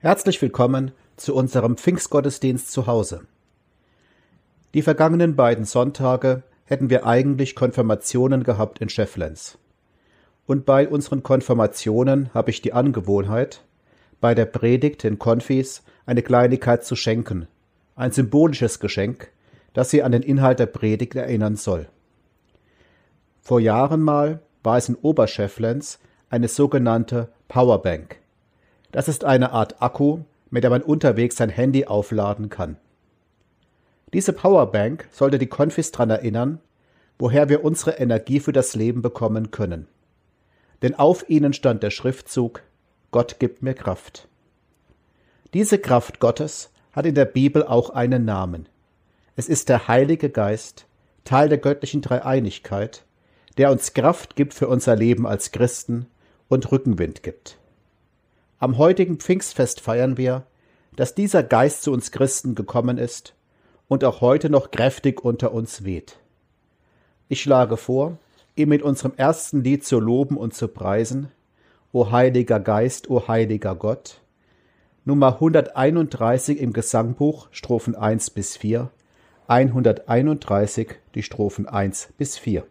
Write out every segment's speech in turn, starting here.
Herzlich willkommen zu unserem Pfingstgottesdienst zu Hause. Die vergangenen beiden Sonntage hätten wir eigentlich Konfirmationen gehabt in Schefflens. Und bei unseren Konfirmationen habe ich die Angewohnheit, bei der Predigt in Konfis eine Kleinigkeit zu schenken, ein symbolisches Geschenk, das sie an den Inhalt der Predigt erinnern soll. Vor Jahren mal war es in Oberschefflens eine sogenannte Powerbank. Das ist eine Art Akku, mit der man unterwegs sein Handy aufladen kann. Diese Powerbank sollte die Konfis daran erinnern, woher wir unsere Energie für das Leben bekommen können. Denn auf ihnen stand der Schriftzug Gott gibt mir Kraft. Diese Kraft Gottes hat in der Bibel auch einen Namen. Es ist der Heilige Geist, Teil der göttlichen Dreieinigkeit, der uns Kraft gibt für unser Leben als Christen und Rückenwind gibt. Am heutigen Pfingstfest feiern wir, dass dieser Geist zu uns Christen gekommen ist und auch heute noch kräftig unter uns weht. Ich schlage vor, ihn mit unserem ersten Lied zu loben und zu preisen, O heiliger Geist, o heiliger Gott, Nummer 131 im Gesangbuch, Strophen 1 bis 4, 131 die Strophen 1 bis 4.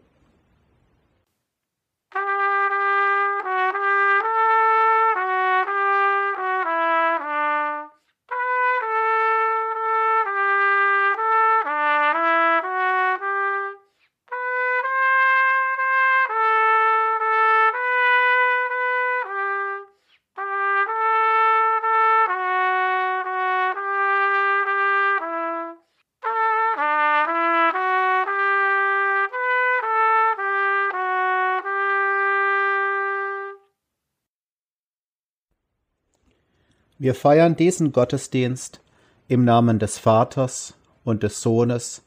Wir feiern diesen Gottesdienst im Namen des Vaters und des Sohnes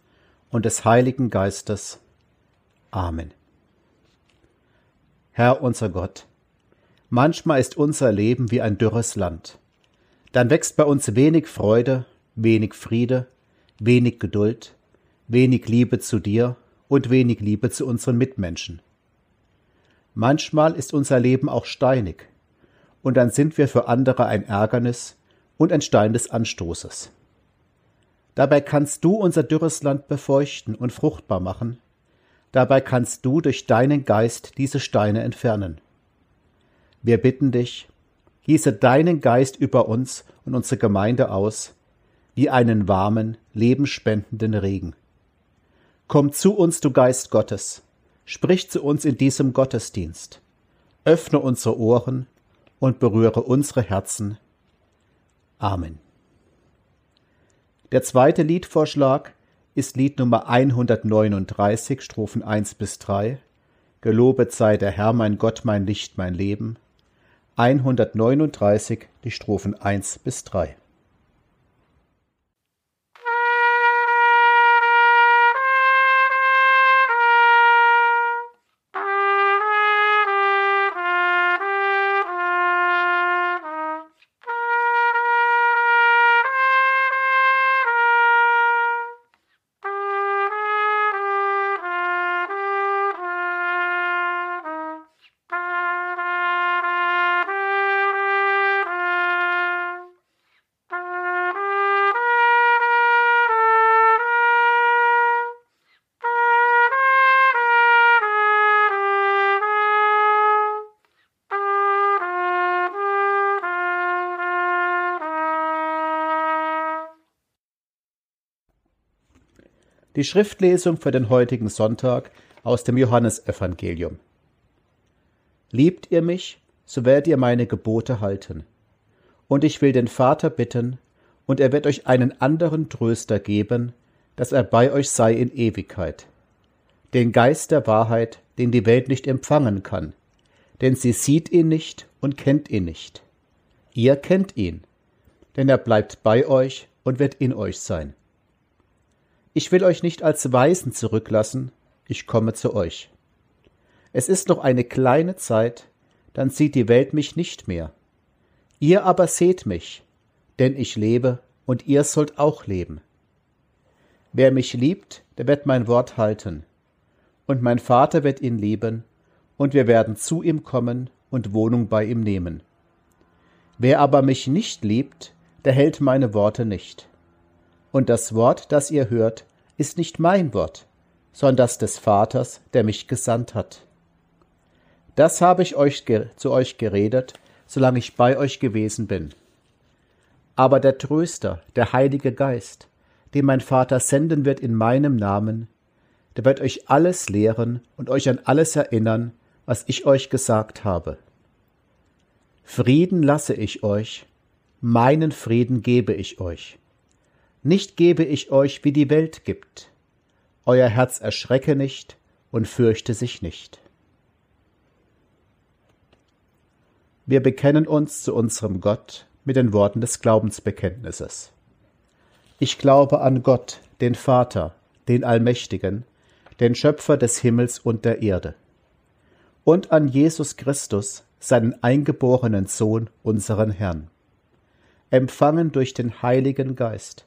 und des Heiligen Geistes. Amen. Herr unser Gott, manchmal ist unser Leben wie ein dürres Land. Dann wächst bei uns wenig Freude, wenig Friede, wenig Geduld, wenig Liebe zu dir und wenig Liebe zu unseren Mitmenschen. Manchmal ist unser Leben auch steinig, und dann sind wir für andere ein Ärgernis und ein Stein des Anstoßes. Dabei kannst du unser dürres Land befeuchten und fruchtbar machen, dabei kannst du durch deinen Geist diese Steine entfernen. Wir bitten dich, gieße deinen Geist über uns und unsere Gemeinde aus, wie einen warmen, lebenspendenden Regen. Komm zu uns, du Geist Gottes, sprich zu uns in diesem Gottesdienst, öffne unsere Ohren und berühre unsere Herzen. Amen. Der zweite Liedvorschlag ist Lied Nummer 139, Strophen 1 bis 3. Gelobet sei der Herr, mein Gott, mein Licht, mein Leben. 139, die Strophen 1 bis 3. Die Schriftlesung für den heutigen Sonntag aus dem Johannesevangelium. Liebt ihr mich, so werdet ihr meine Gebote halten. Und ich will den Vater bitten, und er wird euch einen anderen Tröster geben, dass er bei euch sei in Ewigkeit. Den Geist der Wahrheit, den die Welt nicht empfangen kann, denn sie sieht ihn nicht und kennt ihn nicht. Ihr kennt ihn, denn er bleibt bei euch und wird in euch sein. Ich will euch nicht als Weisen zurücklassen, ich komme zu euch. Es ist noch eine kleine Zeit, dann sieht die Welt mich nicht mehr. Ihr aber seht mich, denn ich lebe und ihr sollt auch leben. Wer mich liebt, der wird mein Wort halten, und mein Vater wird ihn lieben, und wir werden zu ihm kommen und Wohnung bei ihm nehmen. Wer aber mich nicht liebt, der hält meine Worte nicht. Und das Wort, das ihr hört, ist nicht mein Wort, sondern das des Vaters, der mich gesandt hat. Das habe ich euch zu euch geredet, solange ich bei euch gewesen bin. Aber der Tröster, der Heilige Geist, den mein Vater senden wird in meinem Namen, der wird euch alles lehren und euch an alles erinnern, was ich euch gesagt habe. Frieden lasse ich euch, meinen Frieden gebe ich euch. Nicht gebe ich euch, wie die Welt gibt. Euer Herz erschrecke nicht und fürchte sich nicht. Wir bekennen uns zu unserem Gott mit den Worten des Glaubensbekenntnisses. Ich glaube an Gott, den Vater, den Allmächtigen, den Schöpfer des Himmels und der Erde, und an Jesus Christus, seinen eingeborenen Sohn, unseren Herrn, empfangen durch den Heiligen Geist,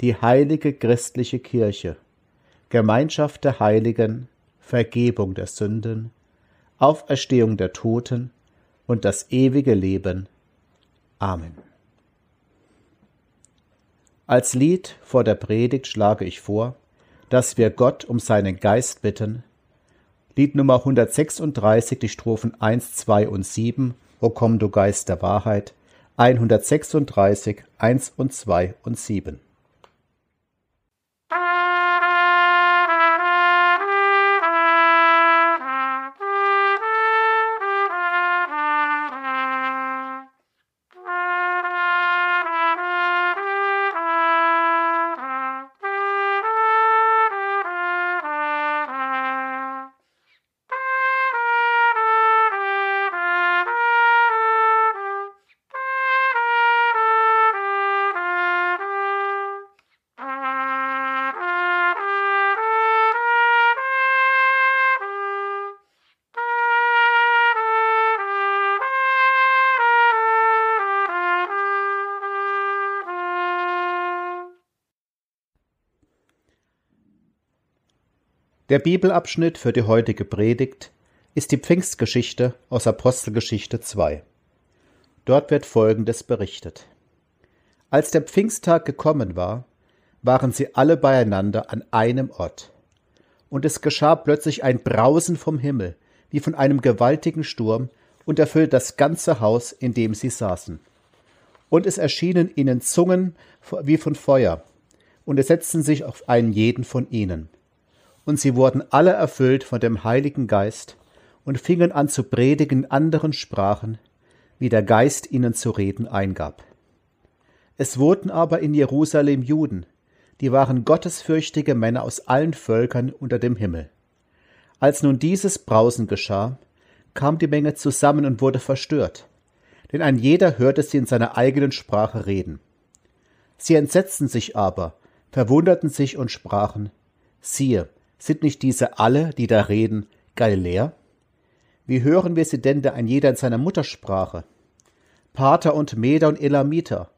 die heilige christliche Kirche, Gemeinschaft der Heiligen, Vergebung der Sünden, Auferstehung der Toten und das ewige Leben. Amen. Als Lied vor der Predigt schlage ich vor, dass wir Gott um seinen Geist bitten. Lied Nummer 136, die Strophen 1, 2 und 7, O komm du Geist der Wahrheit, 136, 1 und 2 und 7. Der Bibelabschnitt für die heutige Predigt ist die Pfingstgeschichte aus Apostelgeschichte 2. Dort wird Folgendes berichtet. Als der Pfingsttag gekommen war, waren sie alle beieinander an einem Ort. Und es geschah plötzlich ein Brausen vom Himmel, wie von einem gewaltigen Sturm, und erfüllte das ganze Haus, in dem sie saßen. Und es erschienen ihnen Zungen wie von Feuer, und es setzten sich auf einen jeden von ihnen und sie wurden alle erfüllt von dem Heiligen Geist und fingen an zu predigen in anderen Sprachen, wie der Geist ihnen zu reden eingab. Es wurden aber in Jerusalem Juden, die waren gottesfürchtige Männer aus allen Völkern unter dem Himmel. Als nun dieses Brausen geschah, kam die Menge zusammen und wurde verstört, denn ein jeder hörte sie in seiner eigenen Sprache reden. Sie entsetzten sich aber, verwunderten sich und sprachen, siehe, sind nicht diese alle, die da reden, Galiläer? Wie hören wir sie denn da ein jeder in seiner Muttersprache? Pater und Meder und Elamiter,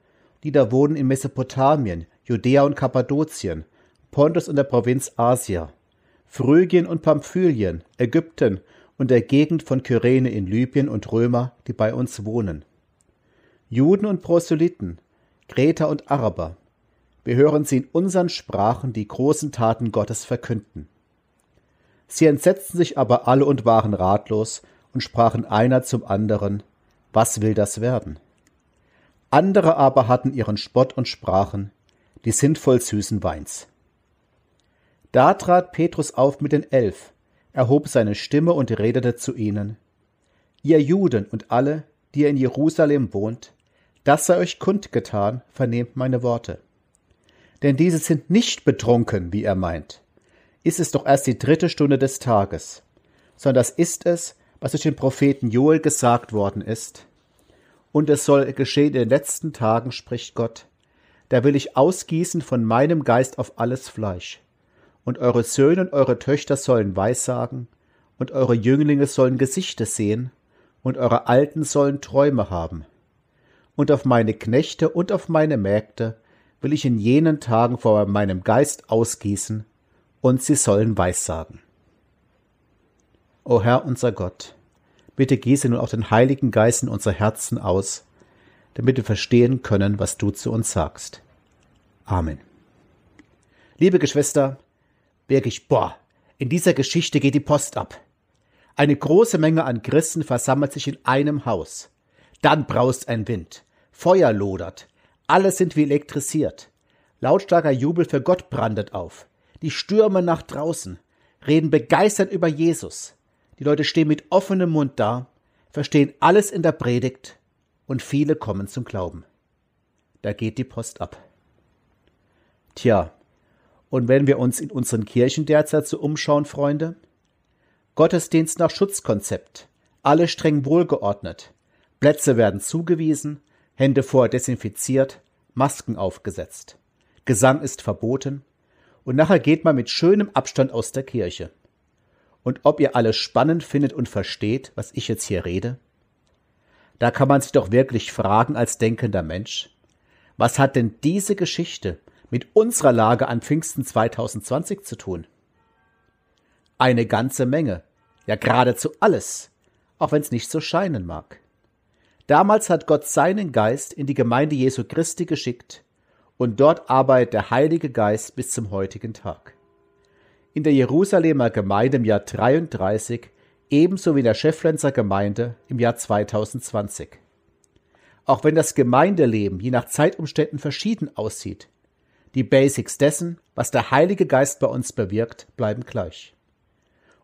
die da wohnen in Mesopotamien, Judäa und Kappadokien, Pontus und der Provinz Asia, Phrygien und Pamphylien, Ägypten und der Gegend von Kyrene in Libyen und Römer, die bei uns wohnen. Juden und Proselyten, Kreter und Araber, wir hören sie in unseren Sprachen die großen Taten Gottes verkünden. Sie entsetzten sich aber alle und waren ratlos und sprachen einer zum anderen, was will das werden? Andere aber hatten ihren Spott und sprachen, die sind voll süßen Weins. Da trat Petrus auf mit den Elf, erhob seine Stimme und redete zu ihnen, Ihr Juden und alle, die ihr in Jerusalem wohnt, das sei euch kundgetan, vernehmt meine Worte. Denn diese sind nicht betrunken, wie er meint, ist es doch erst die dritte Stunde des Tages, sondern das ist es, was durch den Propheten Joel gesagt worden ist. Und es soll geschehen in den letzten Tagen, spricht Gott. Da will ich ausgießen von meinem Geist auf alles Fleisch. Und eure Söhne und eure Töchter sollen Weissagen, und eure Jünglinge sollen Gesichter sehen, und eure Alten sollen Träume haben. Und auf meine Knechte und auf meine Mägde will ich in jenen Tagen vor meinem Geist ausgießen, und sie sollen Weissagen. O Herr unser Gott, bitte gieße nun auch den Heiligen Geist in unser Herzen aus, damit wir verstehen können, was du zu uns sagst. Amen. Liebe Geschwister, wirklich, boah, in dieser Geschichte geht die Post ab. Eine große Menge an Christen versammelt sich in einem Haus. Dann braust ein Wind, Feuer lodert, alle sind wie elektrisiert. Lautstarker Jubel für Gott brandet auf. Die Stürme nach draußen, reden begeistert über Jesus. Die Leute stehen mit offenem Mund da, verstehen alles in der Predigt und viele kommen zum Glauben. Da geht die Post ab. Tja, und wenn wir uns in unseren Kirchen derzeit so umschauen, Freunde? Gottesdienst nach Schutzkonzept, alle streng wohlgeordnet, Plätze werden zugewiesen, Hände vorher desinfiziert, Masken aufgesetzt. Gesang ist verboten, und nachher geht man mit schönem Abstand aus der Kirche. Und ob ihr alles spannend findet und versteht, was ich jetzt hier rede? Da kann man sich doch wirklich fragen als denkender Mensch, was hat denn diese Geschichte mit unserer Lage an Pfingsten 2020 zu tun? Eine ganze Menge, ja geradezu alles, auch wenn es nicht so scheinen mag. Damals hat Gott seinen Geist in die Gemeinde Jesu Christi geschickt, und dort arbeitet der Heilige Geist bis zum heutigen Tag. In der Jerusalemer Gemeinde im Jahr 33 ebenso wie in der Schefflenzer Gemeinde im Jahr 2020. Auch wenn das Gemeindeleben je nach Zeitumständen verschieden aussieht, die Basics dessen, was der Heilige Geist bei uns bewirkt, bleiben gleich.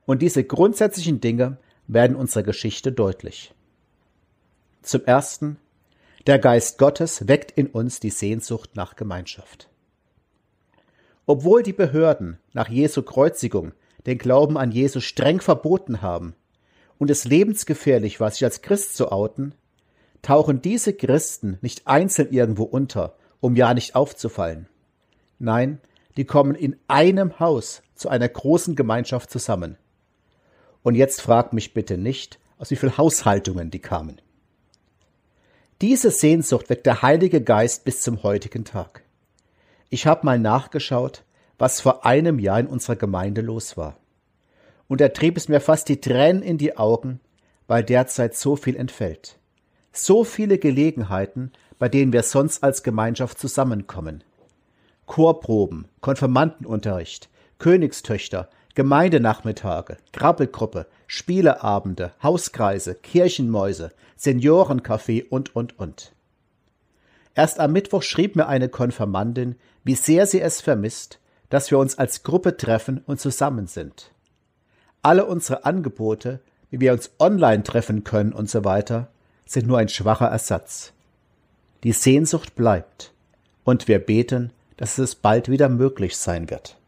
Und diese grundsätzlichen Dinge werden unserer Geschichte deutlich. Zum Ersten, der Geist Gottes weckt in uns die Sehnsucht nach Gemeinschaft. Obwohl die Behörden nach Jesu Kreuzigung den Glauben an Jesus streng verboten haben und es lebensgefährlich war, sich als Christ zu outen, tauchen diese Christen nicht einzeln irgendwo unter, um ja nicht aufzufallen. Nein, die kommen in einem Haus zu einer großen Gemeinschaft zusammen. Und jetzt fragt mich bitte nicht, aus wie viel Haushaltungen die kamen. Diese Sehnsucht weckt der Heilige Geist bis zum heutigen Tag. Ich habe mal nachgeschaut, was vor einem Jahr in unserer Gemeinde los war. Und da trieb es mir fast die Tränen in die Augen, weil derzeit so viel entfällt. So viele Gelegenheiten, bei denen wir sonst als Gemeinschaft zusammenkommen. Chorproben, Konfirmandenunterricht, Königstöchter, Gemeindenachmittage, Krabbelgruppe, Spieleabende, Hauskreise, Kirchenmäuse, Seniorencafé und, und, und. Erst am Mittwoch schrieb mir eine Konfirmandin, wie sehr sie es vermisst, dass wir uns als Gruppe treffen und zusammen sind. Alle unsere Angebote, wie wir uns online treffen können und so weiter, sind nur ein schwacher Ersatz. Die Sehnsucht bleibt, und wir beten, dass es bald wieder möglich sein wird.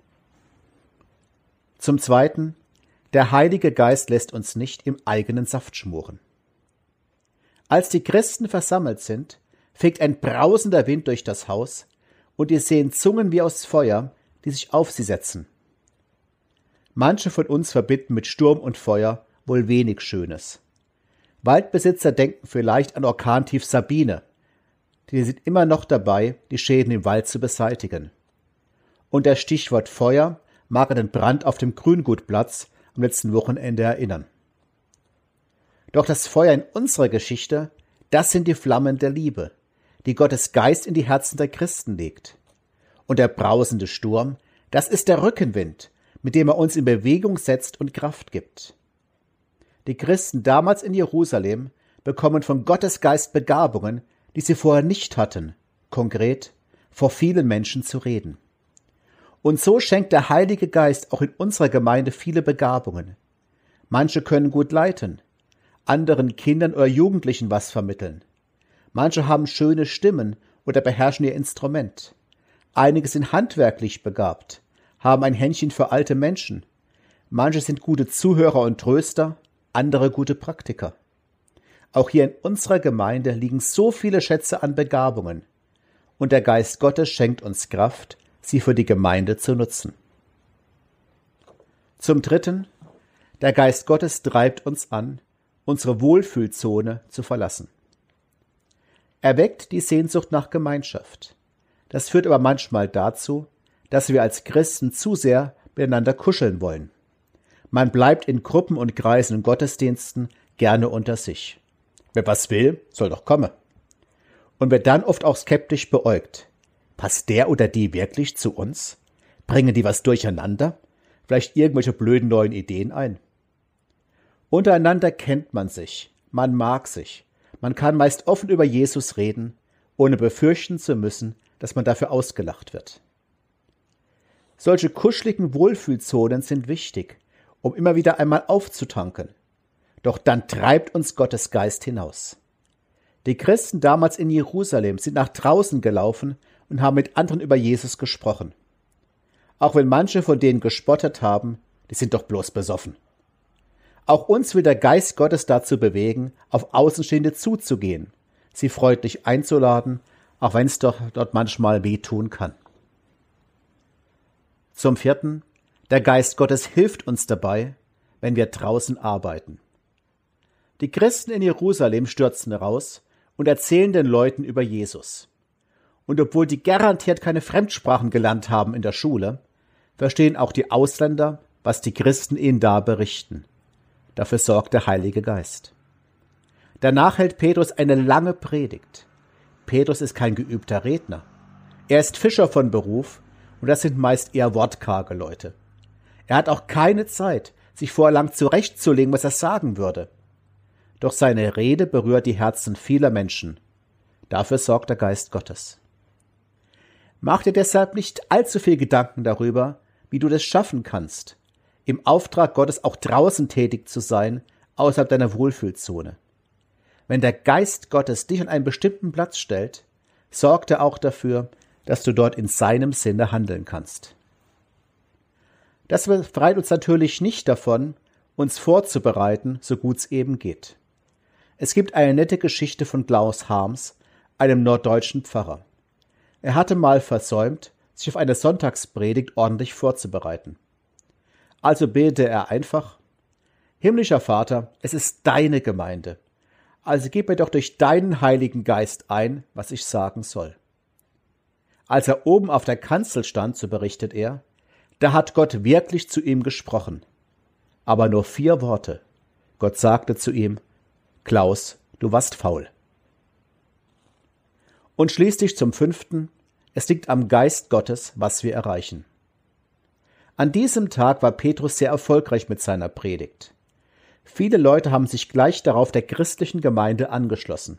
Zum Zweiten, der Heilige Geist lässt uns nicht im eigenen Saft schmoren. Als die Christen versammelt sind, fegt ein brausender Wind durch das Haus, und ihr sehen Zungen wie aus Feuer, die sich auf sie setzen. Manche von uns verbinden mit Sturm und Feuer wohl wenig Schönes. Waldbesitzer denken vielleicht an Orkantief Sabine. Die sind immer noch dabei, die Schäden im Wald zu beseitigen. Und das Stichwort Feuer mag an den Brand auf dem Grüngutplatz am letzten Wochenende erinnern. Doch das Feuer in unserer Geschichte, das sind die Flammen der Liebe, die Gottes Geist in die Herzen der Christen legt. Und der brausende Sturm, das ist der Rückenwind, mit dem er uns in Bewegung setzt und Kraft gibt. Die Christen damals in Jerusalem bekommen von Gottes Geist Begabungen, die sie vorher nicht hatten, konkret vor vielen Menschen zu reden. Und so schenkt der Heilige Geist auch in unserer Gemeinde viele Begabungen. Manche können gut leiten, anderen Kindern oder Jugendlichen was vermitteln. Manche haben schöne Stimmen oder beherrschen ihr Instrument. Einige sind handwerklich begabt, haben ein Händchen für alte Menschen. Manche sind gute Zuhörer und Tröster, andere gute Praktiker. Auch hier in unserer Gemeinde liegen so viele Schätze an Begabungen, und der Geist Gottes schenkt uns Kraft, sie für die Gemeinde zu nutzen. Zum Dritten, der Geist Gottes treibt uns an, unsere Wohlfühlzone zu verlassen. Er weckt die Sehnsucht nach Gemeinschaft. Das führt aber manchmal dazu, dass wir als Christen zu sehr miteinander kuscheln wollen. Man bleibt in Gruppen und Kreisen und Gottesdiensten gerne unter sich. Wer was will, soll doch kommen. Und wird dann oft auch skeptisch beäugt. Passt der oder die wirklich zu uns? Bringen die was durcheinander? Vielleicht irgendwelche blöden neuen Ideen ein? Untereinander kennt man sich, man mag sich, man kann meist offen über Jesus reden, ohne befürchten zu müssen, dass man dafür ausgelacht wird. Solche kuscheligen Wohlfühlzonen sind wichtig, um immer wieder einmal aufzutanken. Doch dann treibt uns Gottes Geist hinaus. Die Christen damals in Jerusalem sind nach draußen gelaufen und haben mit anderen über Jesus gesprochen. Auch wenn manche von denen gespottet haben, die sind doch bloß besoffen. Auch uns will der Geist Gottes dazu bewegen, auf Außenstehende zuzugehen, sie freundlich einzuladen, auch wenn es doch dort manchmal wehtun kann. Zum vierten, der Geist Gottes hilft uns dabei, wenn wir draußen arbeiten. Die Christen in Jerusalem stürzen raus und erzählen den Leuten über Jesus. Und obwohl die garantiert keine Fremdsprachen gelernt haben in der Schule, verstehen auch die Ausländer, was die Christen ihnen da berichten. Dafür sorgt der Heilige Geist. Danach hält Petrus eine lange Predigt. Petrus ist kein geübter Redner. Er ist Fischer von Beruf und das sind meist eher wortkarge Leute. Er hat auch keine Zeit, sich vorher lang zurechtzulegen, was er sagen würde. Doch seine Rede berührt die Herzen vieler Menschen. Dafür sorgt der Geist Gottes. Mach dir deshalb nicht allzu viel Gedanken darüber, wie du das schaffen kannst, im Auftrag Gottes auch draußen tätig zu sein, außerhalb deiner Wohlfühlzone. Wenn der Geist Gottes dich an einen bestimmten Platz stellt, sorgt er auch dafür, dass du dort in seinem Sinne handeln kannst. Das befreit uns natürlich nicht davon, uns vorzubereiten, so gut es eben geht. Es gibt eine nette Geschichte von Klaus Harms, einem norddeutschen Pfarrer. Er hatte mal versäumt, sich auf eine Sonntagspredigt ordentlich vorzubereiten. Also betete er einfach, Himmlischer Vater, es ist deine Gemeinde, also gib mir doch durch deinen Heiligen Geist ein, was ich sagen soll. Als er oben auf der Kanzel stand, so berichtet er, da hat Gott wirklich zu ihm gesprochen. Aber nur vier Worte. Gott sagte zu ihm, Klaus, du warst faul. Und schließlich zum fünften, es liegt am Geist Gottes, was wir erreichen. An diesem Tag war Petrus sehr erfolgreich mit seiner Predigt. Viele Leute haben sich gleich darauf der christlichen Gemeinde angeschlossen.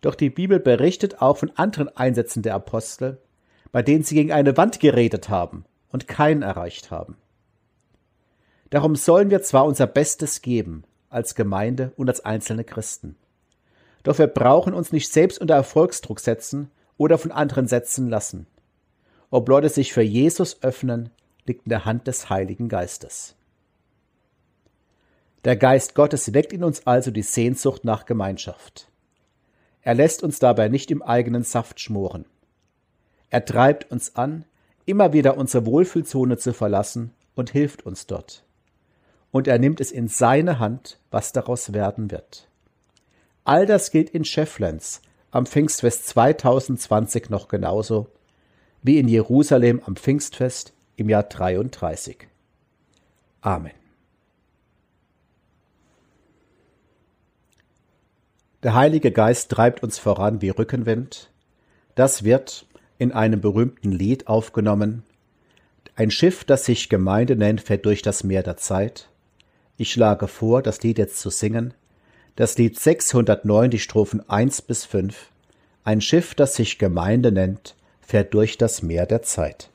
Doch die Bibel berichtet auch von anderen Einsätzen der Apostel, bei denen sie gegen eine Wand geredet haben und keinen erreicht haben. Darum sollen wir zwar unser Bestes geben, als Gemeinde und als einzelne Christen. Doch wir brauchen uns nicht selbst unter Erfolgsdruck setzen oder von anderen setzen lassen. Ob Leute sich für Jesus öffnen, liegt in der Hand des Heiligen Geistes. Der Geist Gottes weckt in uns also die Sehnsucht nach Gemeinschaft. Er lässt uns dabei nicht im eigenen Saft schmoren. Er treibt uns an, immer wieder unsere Wohlfühlzone zu verlassen und hilft uns dort. Und er nimmt es in seine Hand, was daraus werden wird. All das gilt in Schefflens am Pfingstfest 2020 noch genauso wie in Jerusalem am Pfingstfest im Jahr 33. Amen. Der Heilige Geist treibt uns voran wie Rückenwind. Das wird in einem berühmten Lied aufgenommen. Ein Schiff, das sich Gemeinde nennt, fährt durch das Meer der Zeit. Ich schlage vor, das Lied jetzt zu singen. Das Lied 609, die Strophen 1 bis 5. Ein Schiff, das sich Gemeinde nennt, fährt durch das Meer der Zeit.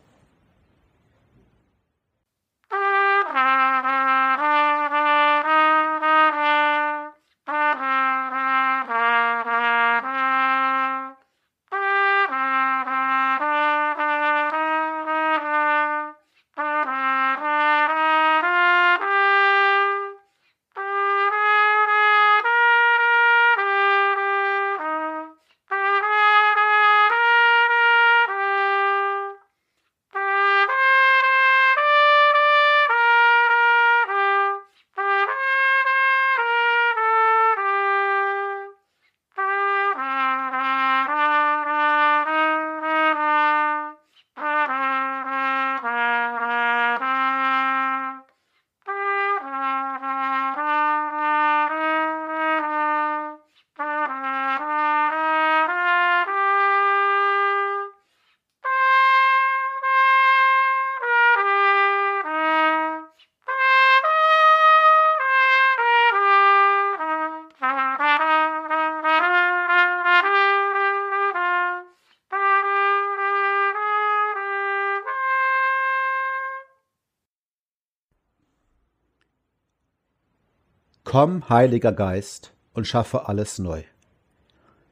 Komm, Heiliger Geist, und schaffe alles neu.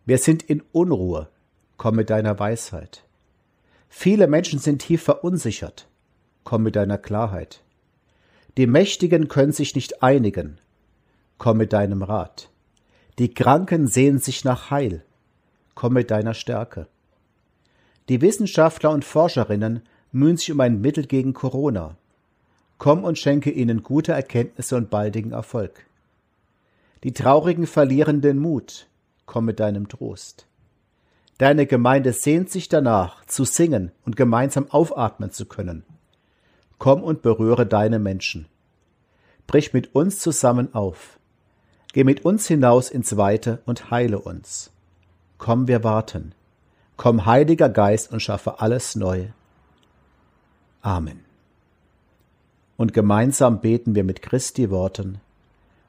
Wir sind in Unruhe, komm mit deiner Weisheit. Viele Menschen sind tief verunsichert, komm mit deiner Klarheit. Die Mächtigen können sich nicht einigen, komm mit deinem Rat. Die Kranken sehen sich nach Heil, komm mit deiner Stärke. Die Wissenschaftler und Forscherinnen mühen sich um ein Mittel gegen Corona. Komm und schenke ihnen gute Erkenntnisse und baldigen Erfolg. Die Traurigen verlieren den Mut. Komm mit deinem Trost. Deine Gemeinde sehnt sich danach, zu singen und gemeinsam aufatmen zu können. Komm und berühre deine Menschen. Brich mit uns zusammen auf. Geh mit uns hinaus ins Weite und heile uns. Komm, wir warten. Komm, Heiliger Geist, und schaffe alles neu. Amen. Und gemeinsam beten wir mit Christi Worten,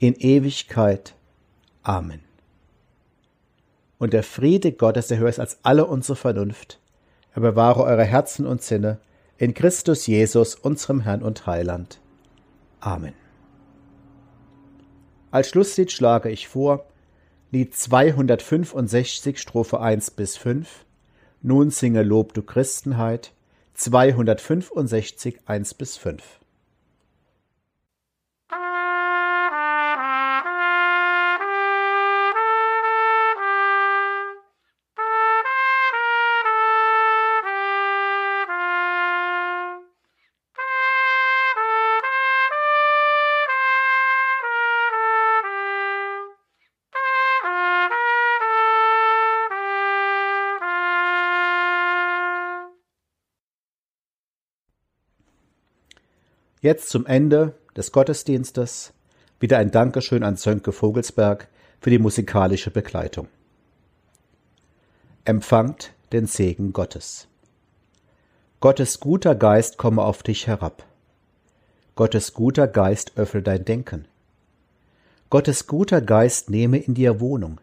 in Ewigkeit. Amen. Und der Friede Gottes, der höher ist als alle unsere Vernunft, er bewahre eure Herzen und Sinne in Christus Jesus, unserem Herrn und Heiland. Amen. Als Schlusslied schlage ich vor Lied 265 Strophe 1 bis 5. Nun singe Lob du Christenheit 265 1 bis 5. Jetzt zum Ende des Gottesdienstes wieder ein Dankeschön an Sönke Vogelsberg für die musikalische Begleitung. Empfangt den Segen Gottes. Gottes guter Geist komme auf dich herab. Gottes guter Geist öffne dein Denken. Gottes guter Geist nehme in dir Wohnung.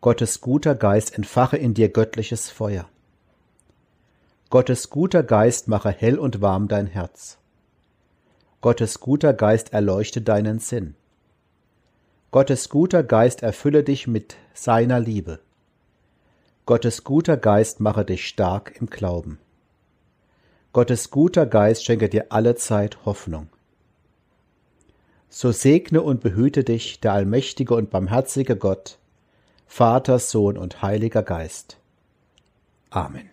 Gottes guter Geist entfache in dir göttliches Feuer. Gottes guter Geist mache hell und warm dein Herz. Gottes guter Geist erleuchte deinen Sinn. Gottes guter Geist erfülle dich mit seiner Liebe. Gottes guter Geist mache dich stark im Glauben. Gottes guter Geist schenke dir alle Zeit Hoffnung. So segne und behüte dich der allmächtige und barmherzige Gott, Vater, Sohn und Heiliger Geist. Amen.